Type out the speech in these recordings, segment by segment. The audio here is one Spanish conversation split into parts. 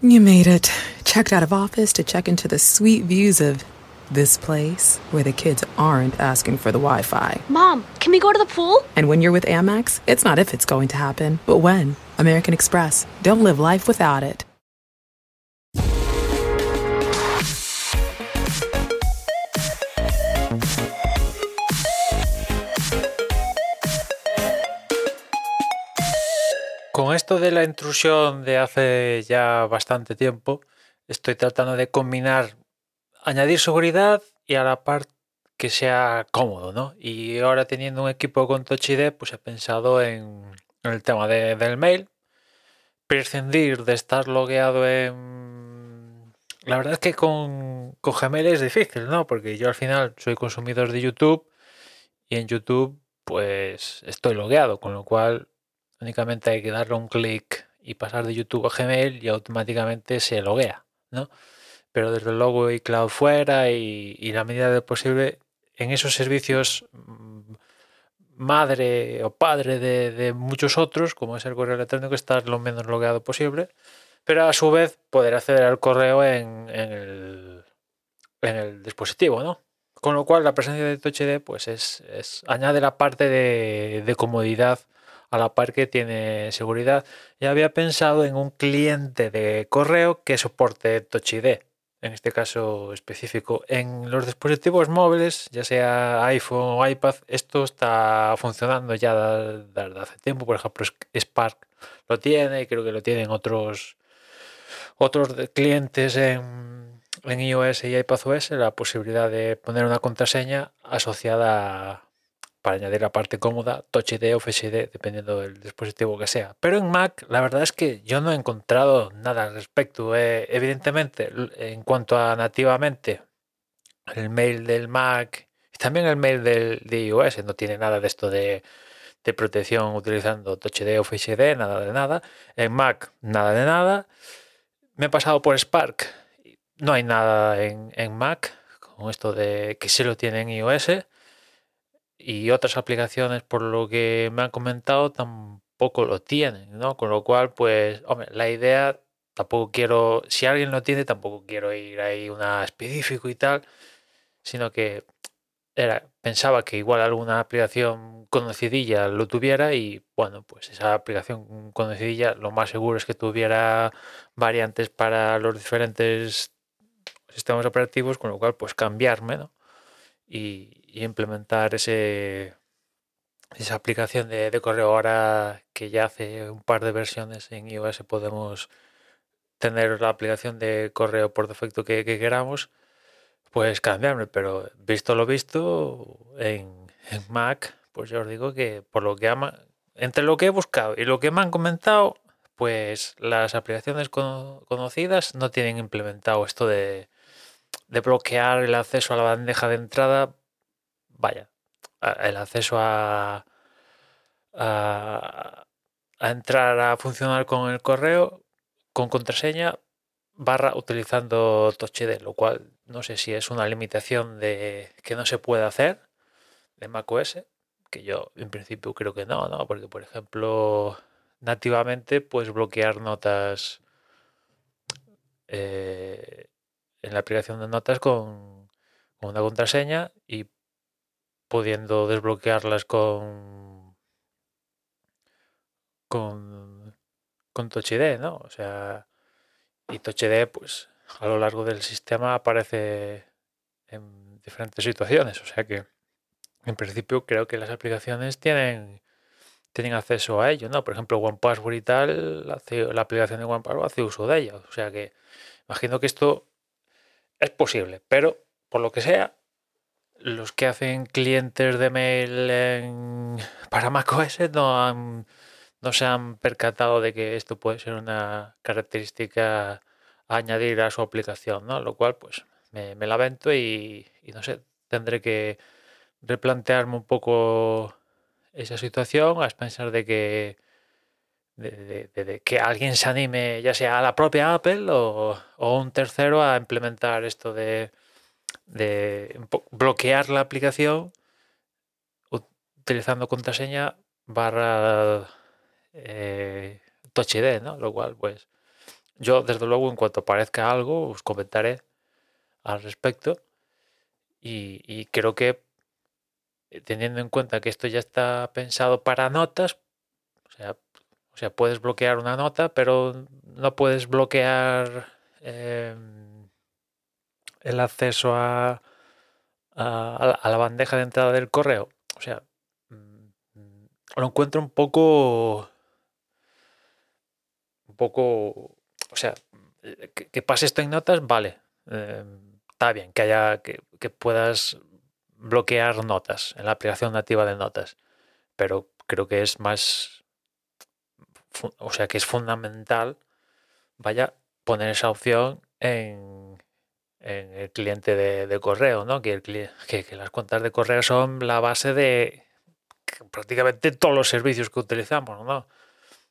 You made it. Checked out of office to check into the sweet views of this place where the kids aren't asking for the Wi Fi. Mom, can we go to the pool? And when you're with Amex, it's not if it's going to happen, but when. American Express. Don't live life without it. Con esto de la intrusión de hace ya bastante tiempo, estoy tratando de combinar, añadir seguridad y a la par que sea cómodo, ¿no? Y ahora teniendo un equipo con Touch ID, pues he pensado en, el tema de- del mail, prescindir de estar logueado en... La verdad es que con, con Gmail es difícil, ¿no? Porque yo al final soy consumidor de YouTube y en YouTube pues estoy logueado, con lo cual únicamente hay que darle un clic y pasar de YouTube a Gmail y automáticamente se loguea, ¿no? Pero desde luego y cloud fuera y, la medida de posible en esos servicios mm, madre o padre de, muchos otros, como es el correo electrónico, estar lo menos logueado posible, pero a su vez poder acceder al correo en, en el, en el dispositivo, ¿no? Con lo cual la presencia de Touch ID pues es, es- añade la parte de, de comodidad a la par que tiene seguridad. Ya había pensado en un cliente de correo que soporte Touch ID, en este caso específico. En los dispositivos móviles, ya sea iPhone o iPad, esto está funcionando ya desde hace tiempo. Por ejemplo, Spark lo tiene y creo que lo tienen otros, otros clientes en, en iOS y iPadOS, la posibilidad de poner una contraseña asociada a para añadir la parte cómoda, Touch ID o Face ID, dependiendo del dispositivo que sea. Pero en Mac, la verdad es que yo no he encontrado nada al respecto. Eh, evidentemente, en cuanto a nativamente, el mail del Mac y también el mail del, de iOS no tiene nada de esto de, protección utilizando Touch ID o Face ID, nada de nada. En Mac, nada de nada. Me he pasado por Spark, no hay nada en, en Mac con esto de que sí lo tiene en iOS y otras aplicaciones, por lo que me han comentado, tampoco lo tienen, ¿no? Con lo cual, pues, hombre, la idea tampoco quiero, si alguien lo tiene, tampoco quiero ir ahí una específico y tal, sino que era, pensaba que igual alguna aplicación conocidilla lo tuviera y bueno, pues esa aplicación conocidilla lo más seguro es que tuviera variantes para los diferentes sistemas operativos, con lo cual pues cambiarme, ¿no? Y, implementar ese, esa aplicación de, correo ahora que ya hace un par de versiones en iOS podemos tener la aplicación de correo por defecto que, que queramos, pues cambiarme. Pero visto lo visto en, Mac, pues yo os digo que por lo que ama, entre lo que he buscado y lo que me han comentado, pues las aplicaciones cono- conocidas no tienen implementado esto de, de bloquear el acceso a la bandeja de entrada. Vaya, el acceso a, a, a entrar a funcionar con el correo con contraseña barra utilizando Touch ID, lo cual no sé si es una limitación de que no se puede hacer de macOS, que yo en principio creo que no, ¿no? Porque por ejemplo, nativamente puedes bloquear notas eh, en la aplicación de notas con, una contraseña y pudiendo desbloquearlas con con con Touch ID, ¿no? O sea, y Touch ID, pues a lo largo del sistema aparece en diferentes situaciones. O sea que en principio creo que las aplicaciones tienen, tienen acceso a ello, ¿no? Por ejemplo, OnePassword y tal, hace- la aplicación de OnePassword hace uso de ella. O sea que imagino que esto es posible, pero por lo que sea, los que hacen clientes de mail en- para macOS no han no se han percatado de que esto puede ser una característica a añadir a su aplicación, ¿no? Lo cual, pues, me, me lamento y, y no sé, tendré que replantearme un poco esa situación a expensas de que de, que alguien se anime, ya sea a la propia Apple o, un tercero, a implementar esto de, bloquear la aplicación ut- utilizando contraseña barra eh, Touch ID, ¿no? Lo cual, pues, yo, desde luego, en cuanto aparezca algo, os comentaré al respecto. Y, creo que teniendo en cuenta que esto ya está pensado para notas, o sea puedes bloquear una nota, pero no puedes bloquear eh, el acceso a, a, la bandeja de entrada del correo. O sea, mm, lo encuentro un poco, un poco, o sea, que, pase esto en notas, vale, eh, está bien, que haya, que, que puedas bloquear notas en la aplicación nativa de notas, pero creo que es más, o sea, que es fundamental, vaya, poner esa opción en, el cliente de, de correo, ¿no? Que, el, que, que, las cuentas de correo son la base de prácticamente todos los servicios que utilizamos, ¿no?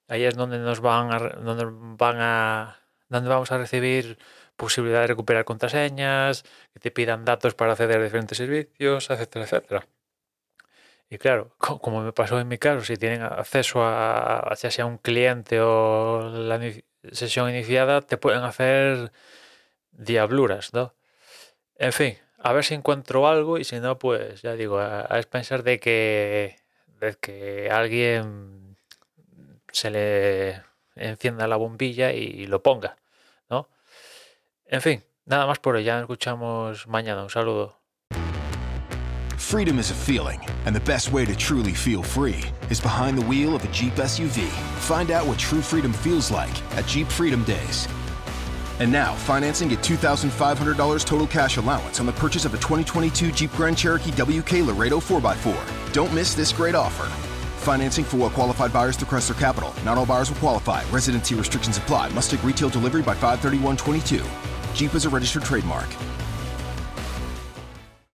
Ahí es donde nos van a, donde van a, donde vamos a recibir posibilidad de recuperar contraseñas, que te pidan datos para acceder a diferentes servicios, etcétera, etcétera. Y claro, como me pasó en mi caso, si tienen acceso a, ya sea un cliente o la sesión iniciada, te pueden hacer diabluras, ¿no? En fin, a ver si encuentro algo y si no, pues ya digo, a, a pensar de que, de que alguien se le encienda la bombilla y lo ponga. En fin, nada más por hoy. Ya nos escuchamos mañana. Un saludo. Freedom is a feeling, and the best way to truly feel free is behind the wheel of a Jeep SUV. Find out what true freedom feels like at Jeep Freedom Days. And now, financing at $2,500 total cash allowance on the purchase of a 2022 Jeep Grand Cherokee WK Laredo 4x4. Don't miss this great offer. Financing for well qualified buyers through Chrysler Capital. Not all buyers will qualify. Residency restrictions apply. Must take retail delivery by 531.22. Jeep is a registered trademark.